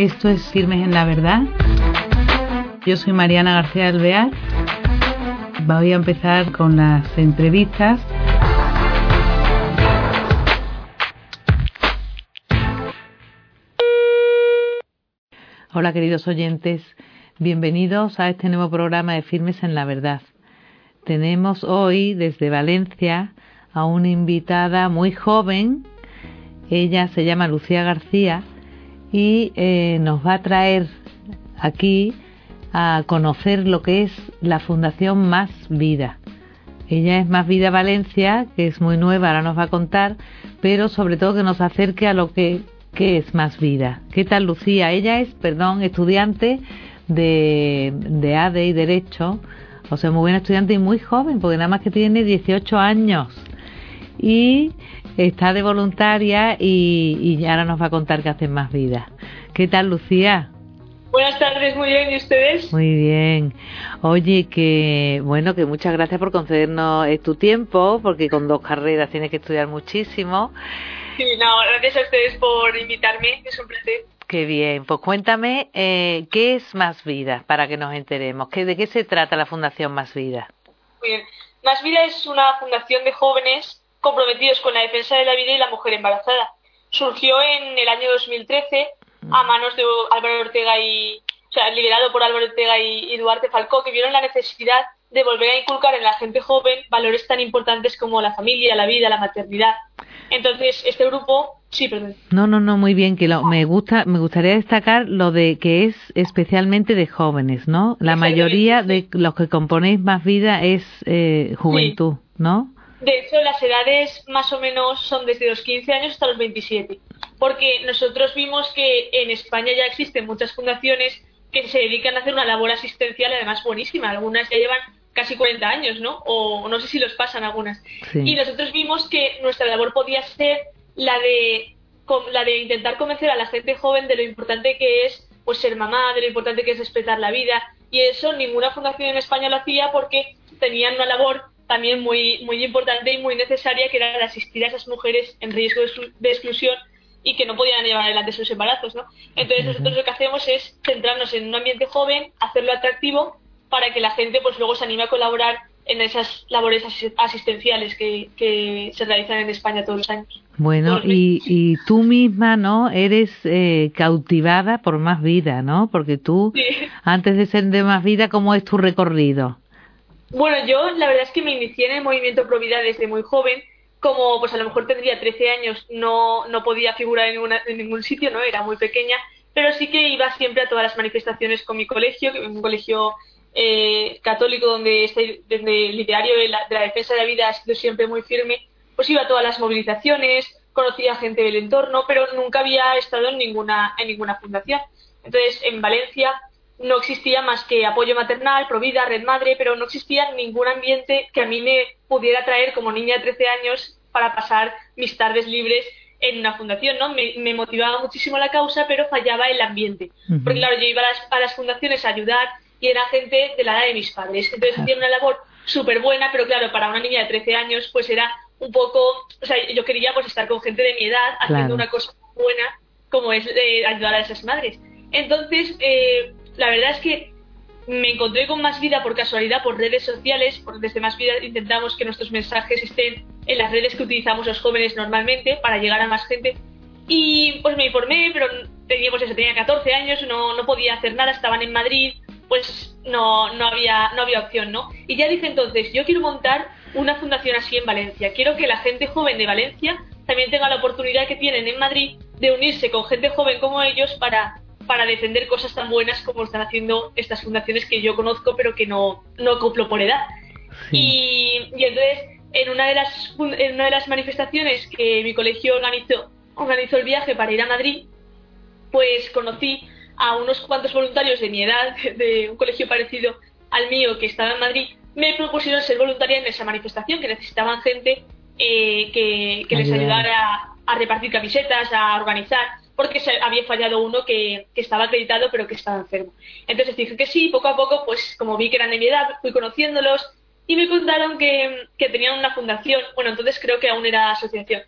Esto es Firmes en la Verdad. Yo soy Mariana García Alvear. Voy a empezar con las entrevistas. Hola queridos oyentes, bienvenidos a este nuevo programa de Firmes en la Verdad. Tenemos hoy desde Valencia a una invitada muy joven. Ella se llama Lucía García y eh, nos va a traer aquí a conocer lo que es la Fundación Más Vida. Ella es Más Vida Valencia, que es muy nueva, ahora nos va a contar, pero sobre todo que nos acerque a lo que, es Más Vida. ¿Qué tal Lucía? Ella es, perdón, estudiante de, de ADE y Derecho, o sea, muy buena estudiante y muy joven, porque nada más que tiene 18 años. Y está de voluntaria y, y ahora nos va a contar que hace más vida. ¿Qué tal, Lucía? Buenas tardes, muy bien, ¿y ustedes? Muy bien. Oye, que bueno, que muchas gracias por concedernos eh, tu tiempo, porque con dos carreras tienes que estudiar muchísimo. Sí, no, gracias a ustedes por invitarme, es un placer. Qué bien, pues cuéntame, eh, ¿qué es Más Vida? Para que nos enteremos. ¿Qué, ¿De qué se trata la Fundación Más Vida? Muy bien, Más Vida es una fundación de jóvenes comprometidos con la defensa de la vida y la mujer embarazada. Surgió en el año 2013 a manos de Álvaro Ortega y, o sea, liderado por Álvaro Ortega y, Duarte Falcó, que vieron la necesidad de volver a inculcar en la gente joven valores tan importantes como la familia, la vida, la maternidad. Entonces, este grupo, sí, perdón. No, no, no, muy bien, que lo, me gusta, me gustaría destacar lo de que es especialmente de jóvenes, ¿no? La mayoría de los que componéis más vida es eh, juventud, ¿no? De hecho, las edades más o menos son desde los 15 años hasta los 27, porque nosotros vimos que en España ya existen muchas fundaciones que se dedican a hacer una labor asistencial, además buenísima. Algunas ya llevan casi 40 años, ¿no? O no sé si los pasan algunas. Y nosotros vimos que nuestra labor podía ser la de la de intentar convencer a la gente joven de lo importante que es pues ser mamá, de lo importante que es respetar la vida y eso ninguna fundación en España lo hacía porque tenían una labor también muy, muy importante y muy necesaria, que era asistir a esas mujeres en riesgo de exclusión y que no podían llevar adelante sus embarazos, ¿no? Entonces nosotros lo que hacemos es centrarnos en un ambiente joven, hacerlo atractivo para que la gente pues luego se anime a colaborar en esas labores asistenciales que, se realizan en España todos los años. Bueno, y, y tú misma, ¿no? Eres eh, cautivada por Más Vida, ¿no? Porque tú, antes de ser de Más Vida, ¿cómo es tu recorrido? Bueno, yo la verdad es que me inicié en el movimiento Provida desde muy joven. Como pues a lo mejor tendría 13 años, no, no podía figurar en, en ningún sitio, ¿no? Era muy pequeña, pero sí que iba siempre a todas las manifestaciones con mi colegio, que es un colegio eh, católico donde, este, desde el ideario de la, de la, defensa de la vida ha sido siempre muy firme, pues iba a todas las movilizaciones, conocía gente del entorno, pero nunca había estado en ninguna, en ninguna fundación. Entonces, en Valencia no existía más que apoyo maternal, Provida, Red Madre, pero no existía ningún ambiente que a mí me pudiera traer como niña de 13 años para pasar mis tardes libres en una fundación, ¿no? Me, motivaba muchísimo la causa, pero fallaba el ambiente. Porque claro, yo iba a las, fundaciones a ayudar y era gente de la edad de mis padres. Entonces hacía una labor súper buena, pero claro, para una niña de 13 años pues era un poco, o sea, yo quería pues estar con gente de mi edad haciendo una cosa buena como es eh, ayudar a esas madres. Entonces, eh, la verdad es que me encontré con Más Vida por casualidad por redes sociales, porque desde Más Vida intentamos que nuestros mensajes estén en las redes que utilizamos los jóvenes normalmente para llegar a más gente. Y pues me informé, pero tenía, pues eso, tenía 14 años, no, no podía hacer nada, estaban en Madrid, pues no, no, había, no había opción, ¿no? Y ya dije entonces, yo quiero montar una fundación así en Valencia. Quiero que la gente joven de Valencia también tenga la oportunidad que tienen en Madrid de unirse con gente joven como ellos para para defender cosas tan buenas como están haciendo estas fundaciones que yo conozco pero que no, no coplo por edad. Y, entonces, en una, de las, en una de las manifestaciones que mi colegio organizó, organizó el viaje para ir a Madrid, pues conocí a unos cuantos voluntarios de mi edad, de un colegio parecido al mío que estaba en Madrid, me propusieron ser voluntaria en esa manifestación, que necesitaban gente eh, que, que les ayudara a repartir camisetas, a organizar porque se había fallado uno que, estaba acreditado pero que estaba enfermo. Entonces dije que sí, poco a poco, pues como vi que eran de mi edad, fui conociéndolos y me contaron que, tenían una fundación, bueno, entonces creo que aún era asociación,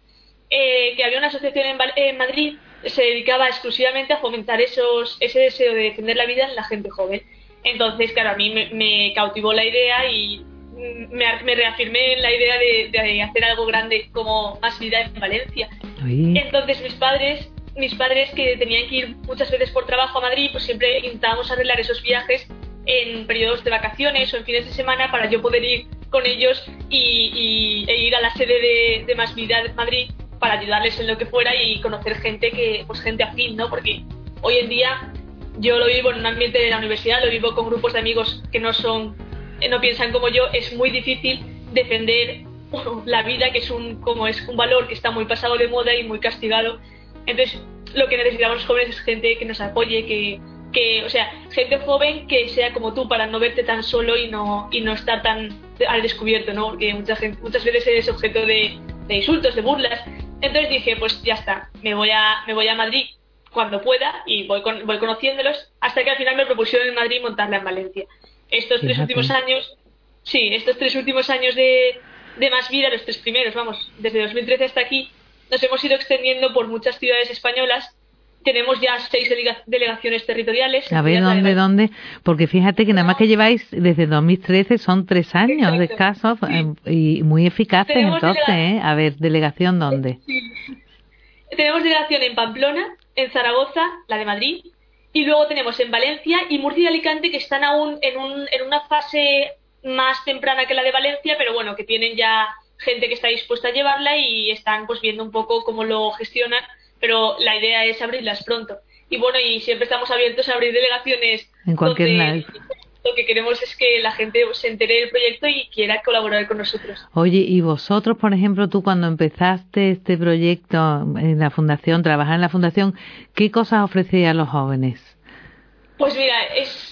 eh, que había una asociación en, en Madrid que se dedicaba exclusivamente a fomentar esos, ese deseo de defender la vida en la gente joven. Entonces, claro, a mí me, cautivó la idea y me, reafirmé en la idea de, hacer algo grande como más vida en Valencia. Entonces, mis padres, mis padres que tenían que ir muchas veces por trabajo a Madrid, pues siempre intentábamos arreglar esos viajes en periodos de vacaciones o en fines de semana para yo poder ir con ellos y, e ir a la sede de, de Más Vida de Madrid para ayudarles en lo que fuera y conocer gente que, pues gente afín, ¿no? Porque hoy en día yo lo vivo en un ambiente de la universidad, lo vivo con grupos de amigos que no son, eh, no piensan como yo, es muy difícil defender la vida que es un, como es un valor que está muy pasado de moda y muy castigado. Entonces, lo que necesitamos los jóvenes es gente que nos apoye, que, que, o sea, gente joven que sea como tú para no verte tan solo y no, y no estar tan al descubierto, ¿no? Porque mucha gente, muchas veces eres objeto de, de insultos, de burlas. Entonces dije, pues ya está, me voy a, me voy a Madrid cuando pueda y voy, voy conociéndolos hasta que al final me propusieron en Madrid montarla en Valencia. Estos tres últimos años, sí, estos tres últimos años de, de más vida, los tres primeros, vamos, desde 2013 hasta aquí, nos hemos ido extendiendo por muchas ciudades españolas tenemos ya seis delegaciones territoriales. A ver, ¿dónde, dónde? Porque fíjate que nada más que lleváis desde 2013 son tres años de escasos eh, y muy eficaces entonces, ¿eh? A ver, ¿delegación dónde? Tenemos delegación en Pamplona, en Zaragoza, la de Madrid, y luego tenemos en Valencia y Murcia y Alicante que están aún en, un, en una fase más temprana que la de Valencia, pero bueno, que tienen ya gente que está dispuesta a llevarla y están pues viendo un poco cómo lo gestionan pero la idea es abrirlas pronto. Y bueno, y siempre estamos abiertos a abrir delegaciones. En cualquier donde Lo que queremos es que la gente se entere del proyecto y quiera colaborar con nosotros. Oye, y vosotros, por ejemplo, tú cuando empezaste este proyecto en la fundación, trabajar en la fundación, ¿qué cosas ofrecías a los jóvenes? Pues mira, es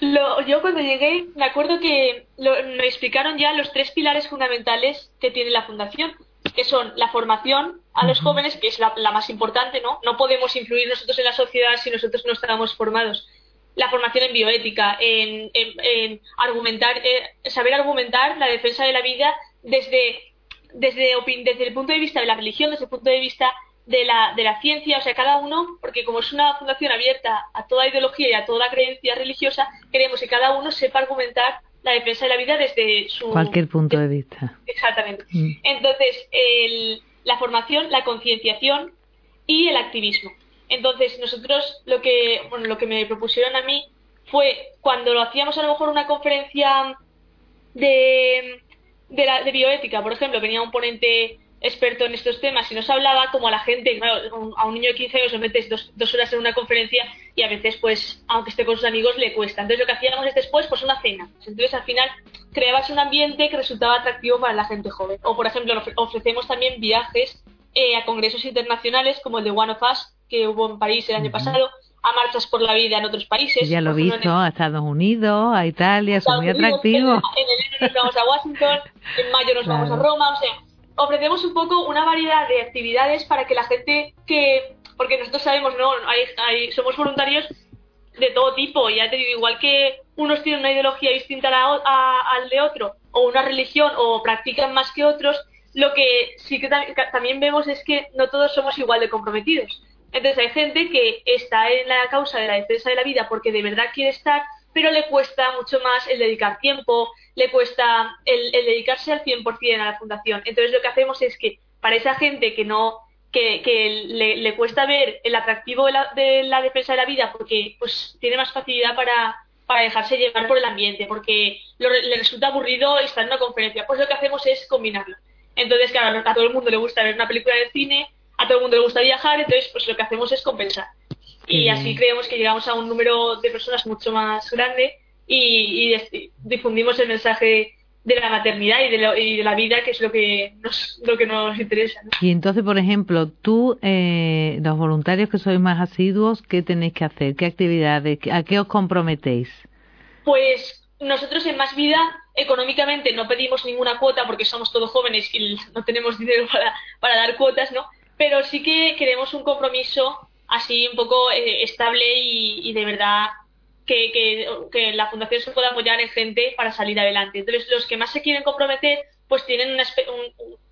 lo, yo cuando llegué me acuerdo que me explicaron ya los tres pilares fundamentales que tiene la fundación que son la formación a los jóvenes, que es la, más importante, ¿no? No podemos influir nosotros en la sociedad si nosotros no estamos formados. La formación en bioética, en, argumentar, eh, saber argumentar la defensa de la vida desde, desde, desde el punto de vista de la religión, desde el punto de vista de la, de la ciencia, o sea, cada uno, porque como es una fundación abierta a toda ideología y a toda creencia religiosa, queremos que cada uno sepa argumentar la defensa de la vida desde su... Cualquier punto de vista. Exactamente. Mm. Entonces, la formación, la concienciación y el activismo. Entonces, nosotros lo que, bueno, lo que me propusieron a mí fue cuando lo hacíamos a lo mejor una conferencia de, de, la, de bioética, por ejemplo, venía un ponente experto en estos temas y nos hablaba como a la gente, a un niño de 15 años lo metes dos, dos, horas en una conferencia y a veces, pues, aunque esté con sus amigos, le cuesta. Entonces lo que hacíamos es después, pues una cena. Entonces al final creabas un ambiente que resultaba atractivo para la gente joven. O por ejemplo, ofrecemos también viajes eh, a congresos internacionales como el de One of Us, que hubo en París el año pasado, a marchas por la vida en otros países. Ya lo he visto, a Estados Unidos, a Italia, es muy atractivo. En, enero nos vamos a Washington, en mayo nos vamos a Roma, o sea, ofrecemos un poco una variedad de actividades para que la gente que, porque nosotros sabemos, no, hay, somos voluntarios de todo tipo, ya te digo, igual que unos tienen una ideología distinta a al de otro, o una religión, o practican más que otros, lo que sí que también vemos es que no todos somos igual de comprometidos. Entonces hay gente que está en la causa de la defensa de la vida porque de verdad quiere estar, pero le cuesta mucho más el dedicar tiempo, le cuesta el, dedicarse al 100% a la fundación. Entonces lo que hacemos es que para esa gente que no que, que le, cuesta ver el atractivo de la, defensa de la vida porque pues tiene más facilidad para, para dejarse llevar por el ambiente, porque le resulta aburrido estar en una conferencia. Pues lo que hacemos es combinarlo. Entonces, claro, a todo el mundo le gusta ver una película de cine, a todo el mundo le gusta viajar, entonces pues lo que hacemos es compensar. Y así creemos que llegamos a un número de personas mucho más grande y, difundimos el mensaje de la maternidad y de, la vida, que es lo que nos, lo que nos interesa. Y entonces, por ejemplo, tú, eh, los voluntarios que sois más asiduos, ¿qué tenéis que hacer? ¿Qué actividades? ¿A qué os comprometéis? Pues nosotros en Más Vida económicamente no pedimos ninguna cuota porque somos todos jóvenes y no tenemos dinero para, para dar cuotas, ¿no? Pero sí que queremos un compromiso así un poco eh, estable y, de verdad que, que, la fundación se pueda apoyar en gente para salir adelante. Entonces, los que más se quieren comprometer, pues tienen una,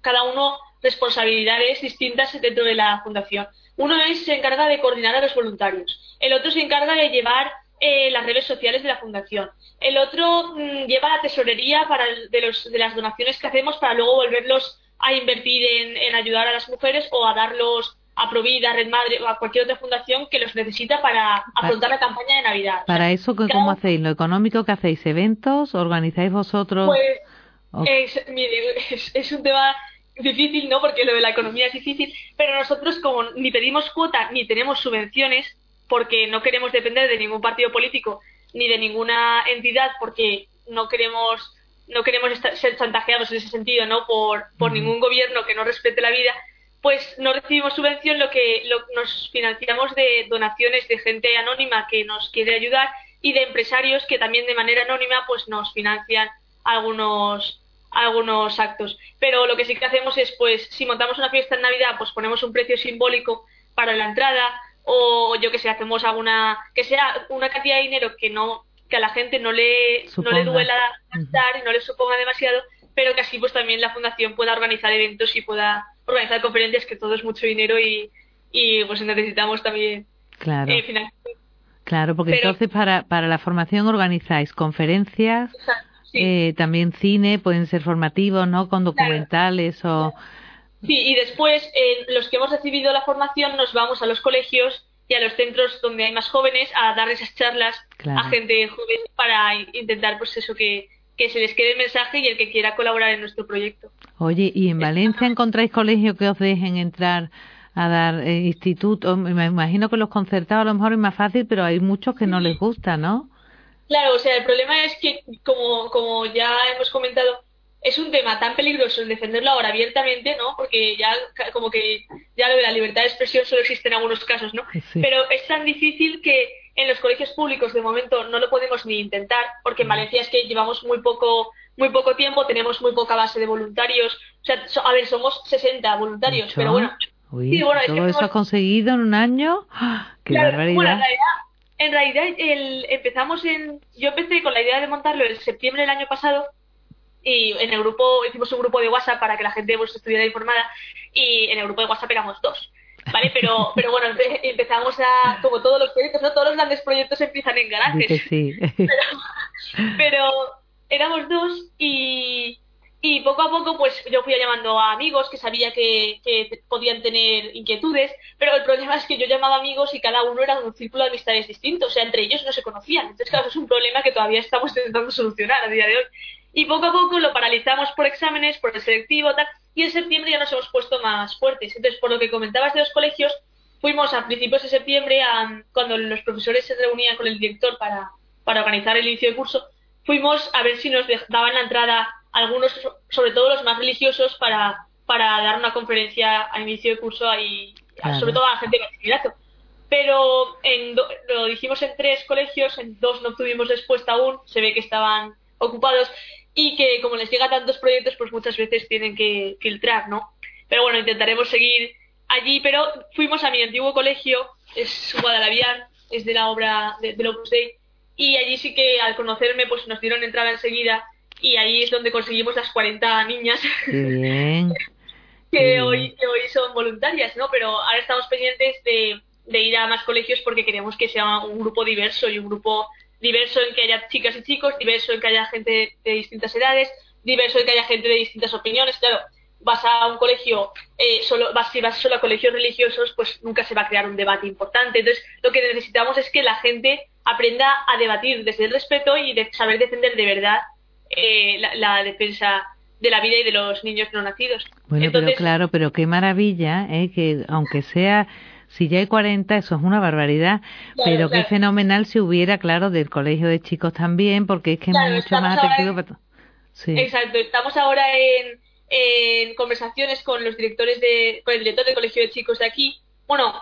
cada uno responsabilidades distintas dentro de la fundación. Uno es se encarga de coordinar a los voluntarios, el otro se encarga de llevar eh, las redes sociales de la fundación, el otro mm, lleva la tesorería para de, los, de, las donaciones que hacemos para luego volverlos a invertir en, en ayudar a las mujeres o a darlos a Provida, Red Madre o a cualquier otra fundación que los necesita para afrontar la campaña de Navidad. Para eso, ¿cómo hacéis? ¿Lo económico que hacéis? ¿Eventos? ¿Organizáis vosotros? Pues es, mire, es, un tema difícil, ¿no? Porque lo de la economía es difícil, pero nosotros como ni pedimos cuota ni tenemos subvenciones, porque no queremos depender de ningún partido político ni de ninguna entidad, porque no queremos no queremos ser chantajeados en ese sentido, ¿no? Por, por ningún gobierno que no respete la vida, pues no recibimos subvención, lo que nos financiamos de donaciones de gente anónima que nos quiere ayudar y de empresarios que también de manera anónima pues nos financian algunos algunos actos. Pero lo que sí que hacemos es, pues, si montamos una fiesta en Navidad, pues ponemos un precio simbólico para la entrada, o yo que sé, hacemos alguna, que sea una cantidad de dinero que no, que a la gente no le, no le duela gastar y no le suponga demasiado, pero que así pues también la fundación pueda organizar eventos y pueda organizar conferencias, que todo es mucho dinero y, y pues necesitamos también claro. Eh, claro, porque entonces para, para la formación organizáis conferencias, eh, también cine, pueden ser formativos, ¿no? Con documentales o... Sí, y después eh, los que hemos recibido la formación nos vamos a los colegios y a los centros donde hay más jóvenes a dar esas charlas a gente joven para intentar pues eso que que se les quede el mensaje y el que quiera colaborar en nuestro proyecto. Oye, ¿y en Valencia encontráis colegios que os dejen entrar a dar eh, instituto? Me imagino que los concertados a lo mejor es más fácil, pero hay muchos que no les gusta, ¿no? Claro, o sea, el problema es que, como, como ya hemos comentado, es un tema tan peligroso el defenderlo ahora abiertamente, ¿no? Porque ya como que ya lo de la libertad de expresión solo existe en algunos casos, ¿no? Pero es tan difícil que en los colegios públicos de momento no lo podemos ni intentar, porque en Valencia es que llevamos muy poco muy poco tiempo, tenemos muy poca base de voluntarios. O sea, a ver, somos 60 voluntarios, pero bueno. ¿Todo eso has conseguido en un año? ¡Ah! ¡Qué barbaridad! Bueno, en realidad, el, empezamos en. Yo empecé con la idea de montarlo en septiembre del año pasado y en el grupo hicimos un grupo de WhatsApp para que la gente pues, estuviera informada y en el grupo de WhatsApp éramos dos. ¿Vale? Pero, pero bueno, empezamos a, como todos los proyectos, ¿no? Todos los grandes proyectos empiezan en garajes. Sí. Pero, éramos dos y, y poco a poco pues yo fui llamando a amigos que sabía que, que, podían tener inquietudes, pero el problema es que yo llamaba amigos y cada uno era un círculo de amistades distintos, o sea, entre ellos no se conocían. Entonces, claro, es un problema que todavía estamos intentando solucionar a día de hoy. Y poco a poco lo paralizamos por exámenes, por el selectivo, tal, y en septiembre ya nos hemos puesto más fuertes. Entonces, por lo que comentabas de los colegios, fuimos a principios de septiembre, a, cuando los profesores se reunían con el director para, para organizar el inicio de curso, fuimos a ver si nos daban la entrada algunos, sobre todo los más religiosos, para, para dar una conferencia a inicio de curso y sobre todo a la gente de bachillerato. Pero en lo dijimos en tres colegios, en dos no tuvimos respuesta aún, se ve que estaban ocupados y que como les llega tantos proyectos, pues muchas veces tienen que filtrar, ¿no? Pero bueno, intentaremos seguir allí, pero fuimos a mi antiguo colegio, es Guadalaviar, es de la obra de, de Opus Dei, y allí sí que al conocerme pues nos dieron entrada enseguida y ahí es donde conseguimos las 40 niñas que, Hoy, que hoy son voluntarias, ¿no? Pero ahora estamos pendientes de, de ir a más colegios porque queremos que sea un grupo diverso y un grupo diverso en que haya chicas y chicos, diverso en que haya gente de distintas edades, diverso en que haya gente de distintas opiniones. Claro, vas a un colegio, eh, solo, vas, si vas solo a colegios religiosos, pues nunca se va a crear un debate importante. Entonces, lo que necesitamos es que la gente aprenda a debatir desde el respeto y de saber defender de verdad eh, la, defensa de la vida y de los niños no nacidos. Bueno, pero claro, pero qué maravilla, ¿eh? que aunque sea si ya hay 40, eso es una barbaridad, pero qué fenomenal si hubiera, claro, del colegio de chicos también, porque es que es mucho más atractivo. sí. Exacto, estamos ahora en, en conversaciones con los directores de, con el director del colegio de chicos de aquí. Bueno,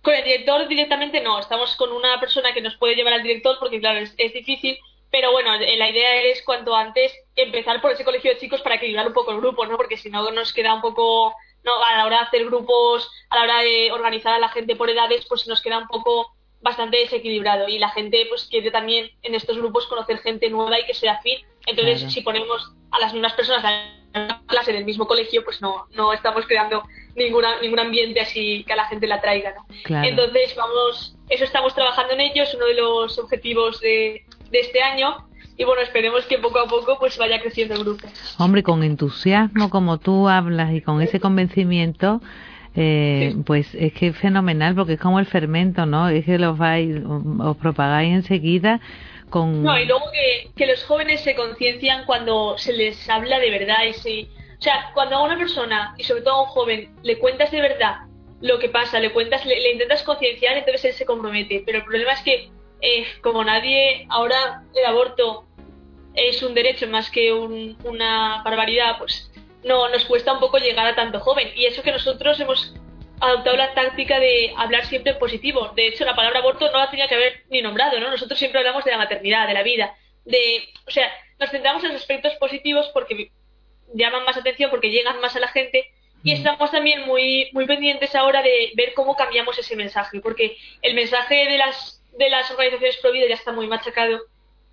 con el director directamente no, estamos con una persona que nos puede llevar al director porque claro, es, es difícil, pero bueno, la idea es cuanto antes empezar por ese colegio de chicos para equilibrar un poco el grupo, ¿no? Porque si no nos queda un poco no, a la hora de hacer grupos, a la hora de organizar a la gente por edades, pues nos queda un poco bastante desequilibrado y la gente pues quiere también en estos grupos conocer gente nueva y que sea afín. Entonces, si ponemos a las mismas personas la clase en el mismo colegio, pues no, no estamos creando ninguna, ningún ambiente así que a la gente la traiga. ¿no? Entonces, vamos, eso estamos trabajando en ello, es uno de los objetivos de, de este año y bueno, esperemos que poco a poco pues vaya creciendo el grupo. Hombre, con entusiasmo como tú hablas y con ese convencimiento, eh, pues es que es fenomenal porque es como el fermento, ¿no? Es que los vais, os propagáis enseguida con... No, y luego que, que los jóvenes se conciencian cuando se les habla de verdad y se... O sea, cuando a una persona, y sobre todo a un joven, le cuentas de verdad lo que pasa, le cuentas, le intentas concienciar, entonces él se compromete. Pero el problema es que eh, como nadie, ahora el aborto es un derecho más que una barbaridad, pues no nos cuesta un poco llegar a tanto joven. Y eso que nosotros hemos adoptado la táctica de hablar siempre en positivo. De hecho, la palabra aborto no la tenía que haber ni nombrado, ¿no? Nosotros siempre hablamos de la maternidad, de la vida, de, o sea, nos centramos en los aspectos positivos porque llaman más atención, porque llegan más a la gente y estamos también muy muy pendientes ahora de ver cómo cambiamos ese mensaje, porque el mensaje de las de las organizaciones pro vida ya está muy machacado,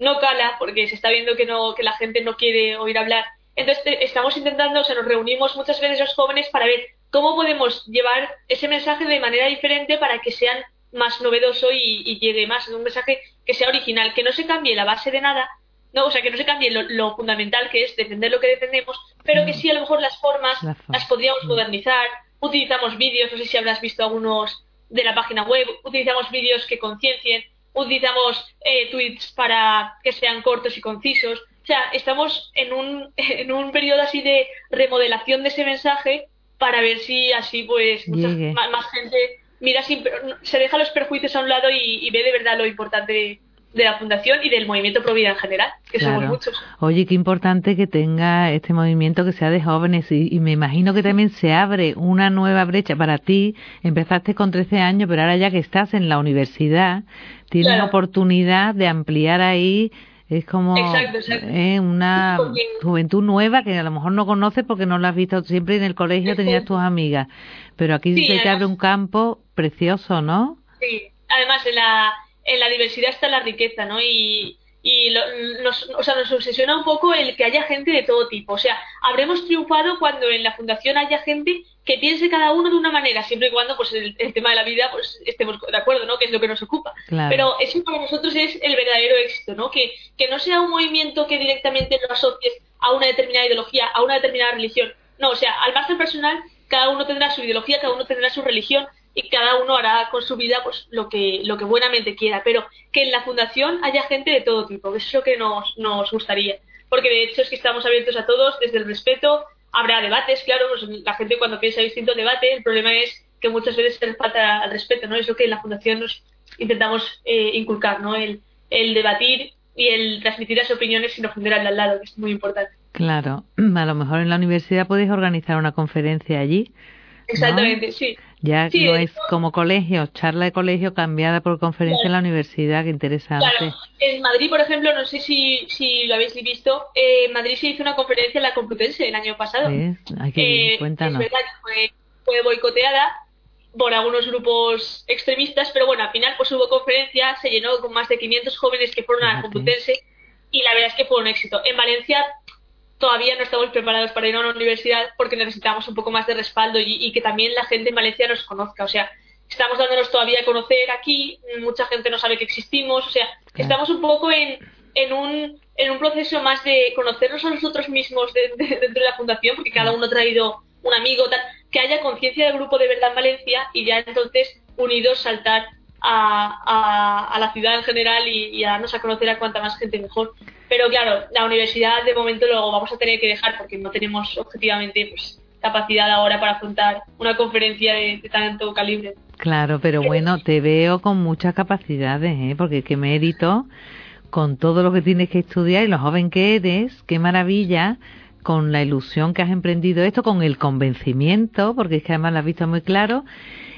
no cala porque se está viendo que no que la gente no quiere oír hablar. Entonces estamos intentando, o sea, nos reunimos muchas veces los jóvenes para ver cómo podemos llevar ese mensaje de manera diferente para que sean más novedoso y, llegue más, un mensaje que sea original, que no se cambie la base de nada, no, o sea, que no se cambie lo, fundamental que es defender lo que defendemos, pero que sí a lo mejor las formas las podríamos modernizar, utilizamos vídeos, no sé si habrás visto algunos de la página web, utilizamos vídeos que conciencien, utilizamos eh, tweets para que sean cortos y concisos. O sea, estamos en un, en un periodo así de remodelación de ese mensaje para ver si así pues más, gente mira se deja los perjuicios a un lado y, y ve de verdad lo importante de la Fundación y del movimiento Provida en general, que somos muchos. Oye, qué importante que tenga este movimiento que sea de jóvenes y, me imagino que también se abre una nueva brecha para ti. Empezaste con 13 años, pero ahora ya que estás en la universidad, tienes la oportunidad de ampliar ahí es como eh, una juventud nueva que a lo mejor no conoces porque no la has visto siempre en el colegio, tenías tus amigas. Pero aquí se te abre un campo precioso, ¿no? Sí, además en la, en la diversidad está la riqueza, ¿no? Y, y nos, o sea, nos obsesiona un poco el que haya gente de todo tipo. O sea, habremos triunfado cuando en la fundación haya gente que piense cada uno de una manera, siempre y cuando pues el, tema de la vida pues estemos de acuerdo, ¿no? Que es lo que nos ocupa. Pero eso para nosotros es el verdadero éxito, ¿no? Que, que no sea un movimiento que directamente lo asocies a una determinada ideología, a una determinada religión. No, o sea, al margen personal, cada uno tendrá su ideología, cada uno tendrá su religión, y cada uno hará con su vida pues lo que lo que buenamente quiera. Pero que en la fundación haya gente de todo tipo eso es lo que nos, nos gustaría. Porque de hecho es que estamos abiertos a todos desde el respeto habrá debates claro pues, la gente cuando piensa distinto debate el problema es que muchas veces se les falta al respeto no es lo que en la fundación nos intentamos eh, inculcar no el, el debatir y el transmitir las opiniones sin ofender al lado que es muy importante. Claro a lo mejor en la universidad podéis organizar una conferencia allí Exactamente, sí. Ya no es como colegio, charla de colegio cambiada por conferencia en la universidad, qué interesante. Claro, en Madrid, por ejemplo, no sé si, si lo habéis visto, eh, en Madrid se hizo una conferencia en la Complutense el año pasado. Hay que, eh, cuéntanos. Es verdad que fue, boicoteada por algunos grupos extremistas, pero bueno, al final pues hubo conferencia, se llenó con más de 500 jóvenes que fueron a la Complutense y la verdad es que fue un éxito. En Valencia todavía no estamos preparados para ir a una universidad porque necesitamos un poco más de respaldo y, que también la gente en Valencia nos conozca. O sea, estamos dándonos todavía a conocer aquí, mucha gente no sabe que existimos, o sea, estamos un poco en, en, un, en un proceso más de conocernos a nosotros mismos dentro de la fundación, porque cada uno ha traído un amigo, tal, que haya conciencia del grupo de verdad en Valencia y ya entonces unidos saltar a, a, la ciudad en general y, y, a darnos a conocer a cuanta más gente mejor. Pero claro, la universidad de momento lo vamos a tener que dejar porque no tenemos objetivamente pues, capacidad ahora para afrontar una conferencia de, tanto calibre. Claro, pero bueno, te veo con muchas capacidades, ¿eh? porque qué mérito con todo lo que tienes que estudiar y lo joven que eres, qué maravilla con la ilusión que has emprendido esto, con el convencimiento, porque es que además lo has visto muy claro,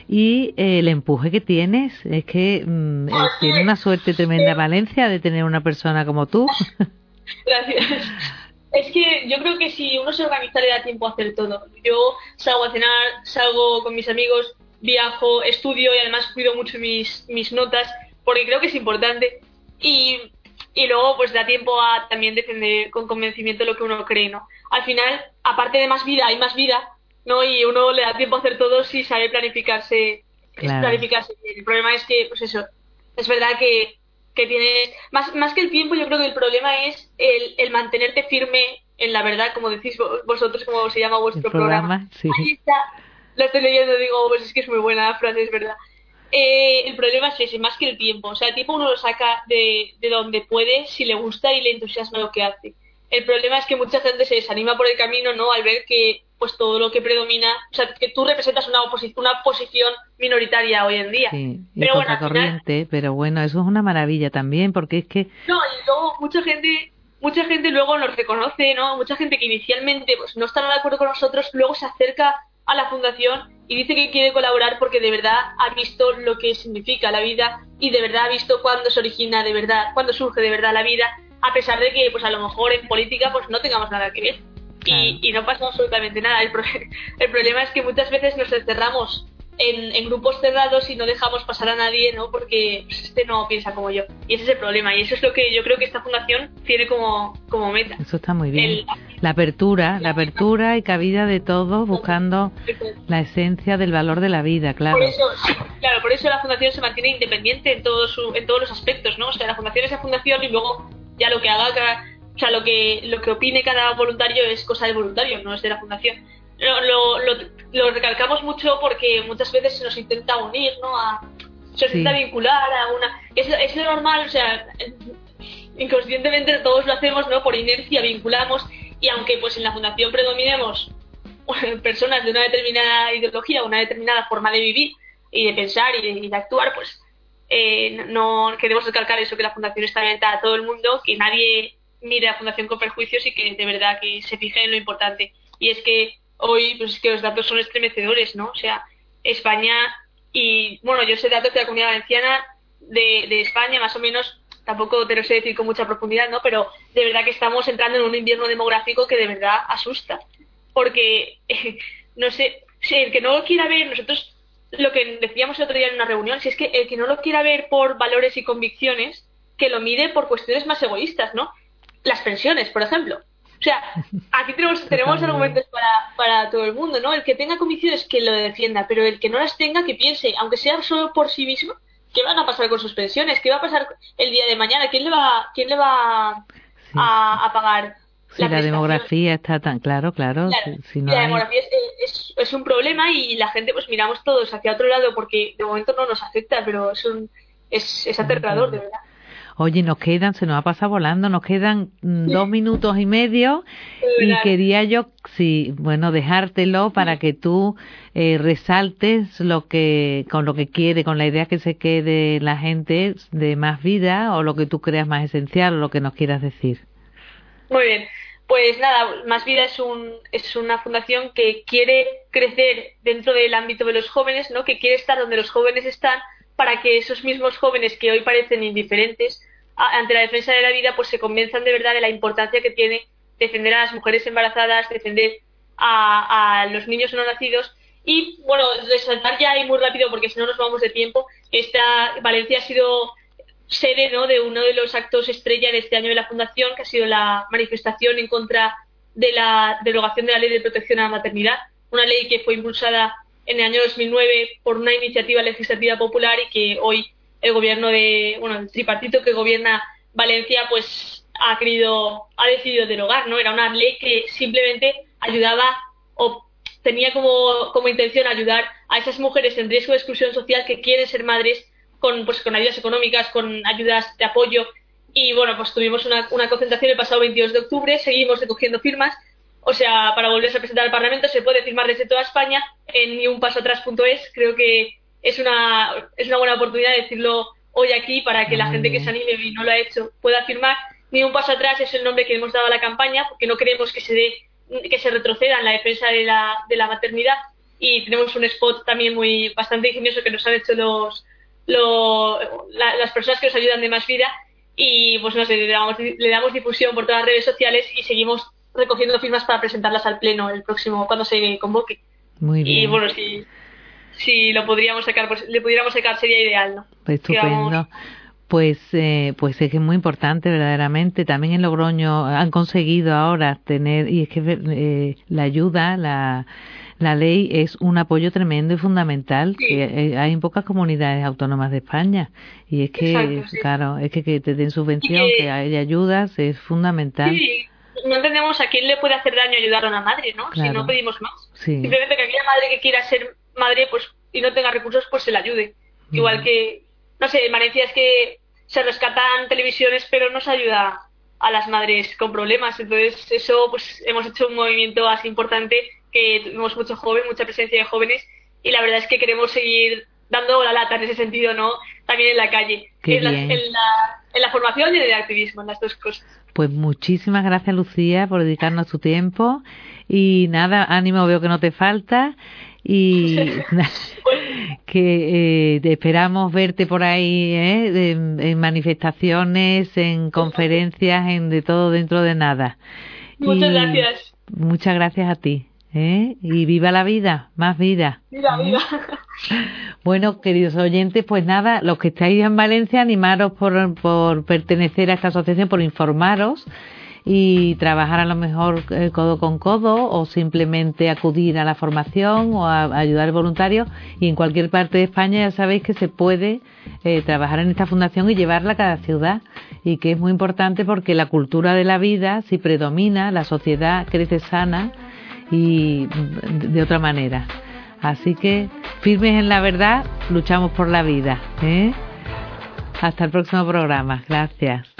y eh, el empuje que tienes. Es que mm, tiene una suerte tremenda Valencia de tener una persona como tú. Gracias. Es que yo creo que si uno se organiza le da tiempo a hacer todo. Yo salgo a cenar, salgo con mis amigos, viajo, estudio y además cuido mucho mis, mis notas porque creo que es importante. Y y luego pues da tiempo a también defender con convencimiento lo que uno cree, ¿no? Al final, aparte de más vida, hay más vida, ¿no? Y uno le da tiempo a hacer todo si sabe planificarse, planificarse El problema es que, pues eso, es verdad que, que tienes, más, más que el tiempo, yo creo que el problema es el, el mantenerte firme en la verdad, como decís vosotros, como se llama vuestro programa. Sí. Ahí está, la estoy leyendo, digo, pues es que es muy buena la frase, es verdad. Eh, el problema es ese, más que el tiempo. O sea, el tiempo uno lo saca de, de donde puede, si le gusta y le entusiasma lo que hace. El problema es que mucha gente se desanima por el camino, ¿no? Al ver que pues todo lo que predomina, o sea, que tú representas una, una posición minoritaria hoy en día. Sí, pero bueno, corriente, pero bueno, eso es una maravilla también, porque es que... No, y luego mucha gente mucha gente luego nos reconoce, ¿no? Mucha gente que inicialmente pues, no está de acuerdo con nosotros, luego se acerca a la fundación y dice que quiere colaborar porque de verdad ha visto lo que significa la vida y de verdad ha visto cuándo se origina de verdad, cuándo surge de verdad la vida, a pesar de que pues a lo mejor en política pues no tengamos nada que ver. Y, y, no pasa absolutamente nada. El, el problema es que muchas veces nos encerramos en, grupos cerrados y no dejamos pasar a nadie, ¿no? Porque pues, este no piensa como yo. Y ese es el problema. Y eso es lo que yo creo que esta fundación tiene como, como meta. Eso está muy bien. la apertura, la apertura y cabida de todos buscando la esencia del valor de la vida, claro. Por eso, claro, por eso la fundación se mantiene independiente en, todo su, en todos los aspectos, ¿no? O sea, la fundación es la fundación y luego ya lo que haga cada, o sea, lo que, lo que opine cada voluntario es cosa del voluntario, no es de la fundación lo, lo, lo, recalcamos mucho porque muchas veces se nos intenta unir, ¿no? A, se nos intenta vincular a una... Es, es lo normal, o sea, inconscientemente todos lo hacemos, ¿no? Por inercia vinculamos y aunque pues en la fundación predominemos personas de una determinada ideología, una determinada forma de vivir y de pensar y de, actuar, pues eh, no queremos recalcar eso, que la fundación está abierta a todo el mundo, que nadie mire a la fundación con perjuicios y que de verdad que se fije en lo importante. Y es que hoy pues es que los datos son estremecedores, ¿no? O sea, España y, bueno, yo sé datos de la comunidad valenciana de, de España, más o menos, tampoco te lo sé decir con mucha profundidad, ¿no? Pero de verdad que estamos entrando en un invierno demográfico que de verdad asusta. Porque, no sé, si el que no lo quiera ver, nosotros lo que decíamos el otro día en una reunión, si es que el que no lo quiera ver por valores y convicciones, que lo mide por cuestiones más egoístas, ¿no? Las pensiones, por ejemplo. O sea, aquí tenemos, tenemos argumentos para, para todo el mundo, ¿no? El que tenga convicciones que lo defienda, pero el que no las tenga que piense, aunque sea solo por sí mismo, ¿qué van a pasar con sus pensiones? ¿Qué va a pasar el día de mañana? ¿Quién le va, quién le va a, pagar? Sí, la, demografía está tan claro, claro. si, la demografía es, es, un problema y la gente, pues miramos todos hacia otro lado porque de momento no nos afecta, pero es, un, es, es aterrador, de verdad. Oye, nos quedan, se nos ha pasado volando, nos quedan mm, dos minutos y medio y quería yo, sí, bueno, dejártelo para que tú eh, resaltes lo que, con lo que quiere, con la idea que se quede la gente de más vida o lo que tú creas más esencial o lo que nos quieras decir. Muy bien. Pues nada, Más Vida es, un, es una fundación que quiere crecer dentro del ámbito de los jóvenes, ¿no? que quiere estar donde los jóvenes están para que esos mismos jóvenes que hoy parecen indiferentes ante la defensa de la vida, pues se convenzan de verdad de la importancia que tiene defender a las mujeres embarazadas, defender a, los niños no nacidos. Y bueno, resaltar ya y muy rápido, porque si no nos vamos de tiempo, esta Valencia ha sido sede ¿no? de uno de los actos estrella de este año de la Fundación, que ha sido la manifestación en contra de la derogación de la Ley de Protección a la Maternidad, una ley que fue impulsada en el año 2009 por una iniciativa legislativa popular y que hoy el gobierno de, bueno, el tripartito que gobierna Valencia, pues ha querido, ha decidido derogar, ¿no? Era una ley que simplemente ayudaba o tenía como, como intención ayudar a esas mujeres en riesgo de exclusión social que quieren ser madres con, pues, con ayudas económicas, con ayudas de apoyo. Y bueno, pues tuvimos una, una concentración el pasado 22 de octubre, seguimos recogiendo firmas. O sea, para volverse a presentar al Parlamento se puede firmar desde toda España en niunpasoatrás.es. Creo que es una, es una buena oportunidad de decirlo hoy aquí para que la gente que se anime y no lo ha hecho pueda firmar. Ni un paso atrás es el nombre que hemos dado a la campaña porque no queremos que se dé, que se retroceda en la defensa de la, de la maternidad y tenemos un spot también muy bastante ingenioso que nos han hecho los, las personas que nos ayudan de más vida y pues no sé, le damos, le damos difusión por todas las redes sociales y seguimos recogiendo firmas para presentarlas al pleno el próximo cuando se convoque. Muy bien. Y bueno, si, si lo podríamos sacar, pues, le pudiéramos sacar sería ideal, ¿no? Estupendo. pues eh, pues es que es muy importante verdaderamente también en Logroño han conseguido ahora tener y es que eh, la ayuda la la ley es un apoyo tremendo y fundamental que eh, hay en pocas comunidades autónomas de España. Y es que claro es que, que te den subvención que, haya ayudas es fundamental. Sí. no entendemos a quién le puede hacer daño ayudar a una madre no si no pedimos más. Simplemente que aquella madre que quiera ser madre pues y no tenga recursos pues se la ayude. Igual que no sé, en Valencia es que se rescatan televisiones, pero no se ayuda a las madres con problemas. Entonces, eso, pues hemos hecho un movimiento así importante que tenemos mucho joven, mucha presencia de jóvenes, y la verdad es que queremos seguir dando la lata en ese sentido, ¿no? También en la calle, en la, en, la, en la, formación y en el activismo, en las dos cosas. Pues muchísimas gracias, Lucía, por dedicarnos tu tiempo. Y nada, ánimo, veo que no te falta y que eh, esperamos verte por ahí ¿eh? en, manifestaciones, en conferencias, en de todo dentro de nada. Muchas gracias. Muchas gracias a ti. ¿Eh? Y viva la vida, más vida. Viva, ¿eh? viva. Bueno, queridos oyentes, pues nada, los que estáis en Valencia, animaros por, por pertenecer a esta asociación, por informaros y trabajar a lo mejor eh, codo con codo o simplemente acudir a la formación o a, ayudar voluntarios y en cualquier parte de España ya sabéis que se puede eh, trabajar en esta fundación y llevarla a cada ciudad y que es muy importante porque la cultura de la vida si predomina la sociedad crece sana y de otra manera. Así que firmes en la verdad luchamos por la vida ¿eh? hasta el próximo programa. Gracias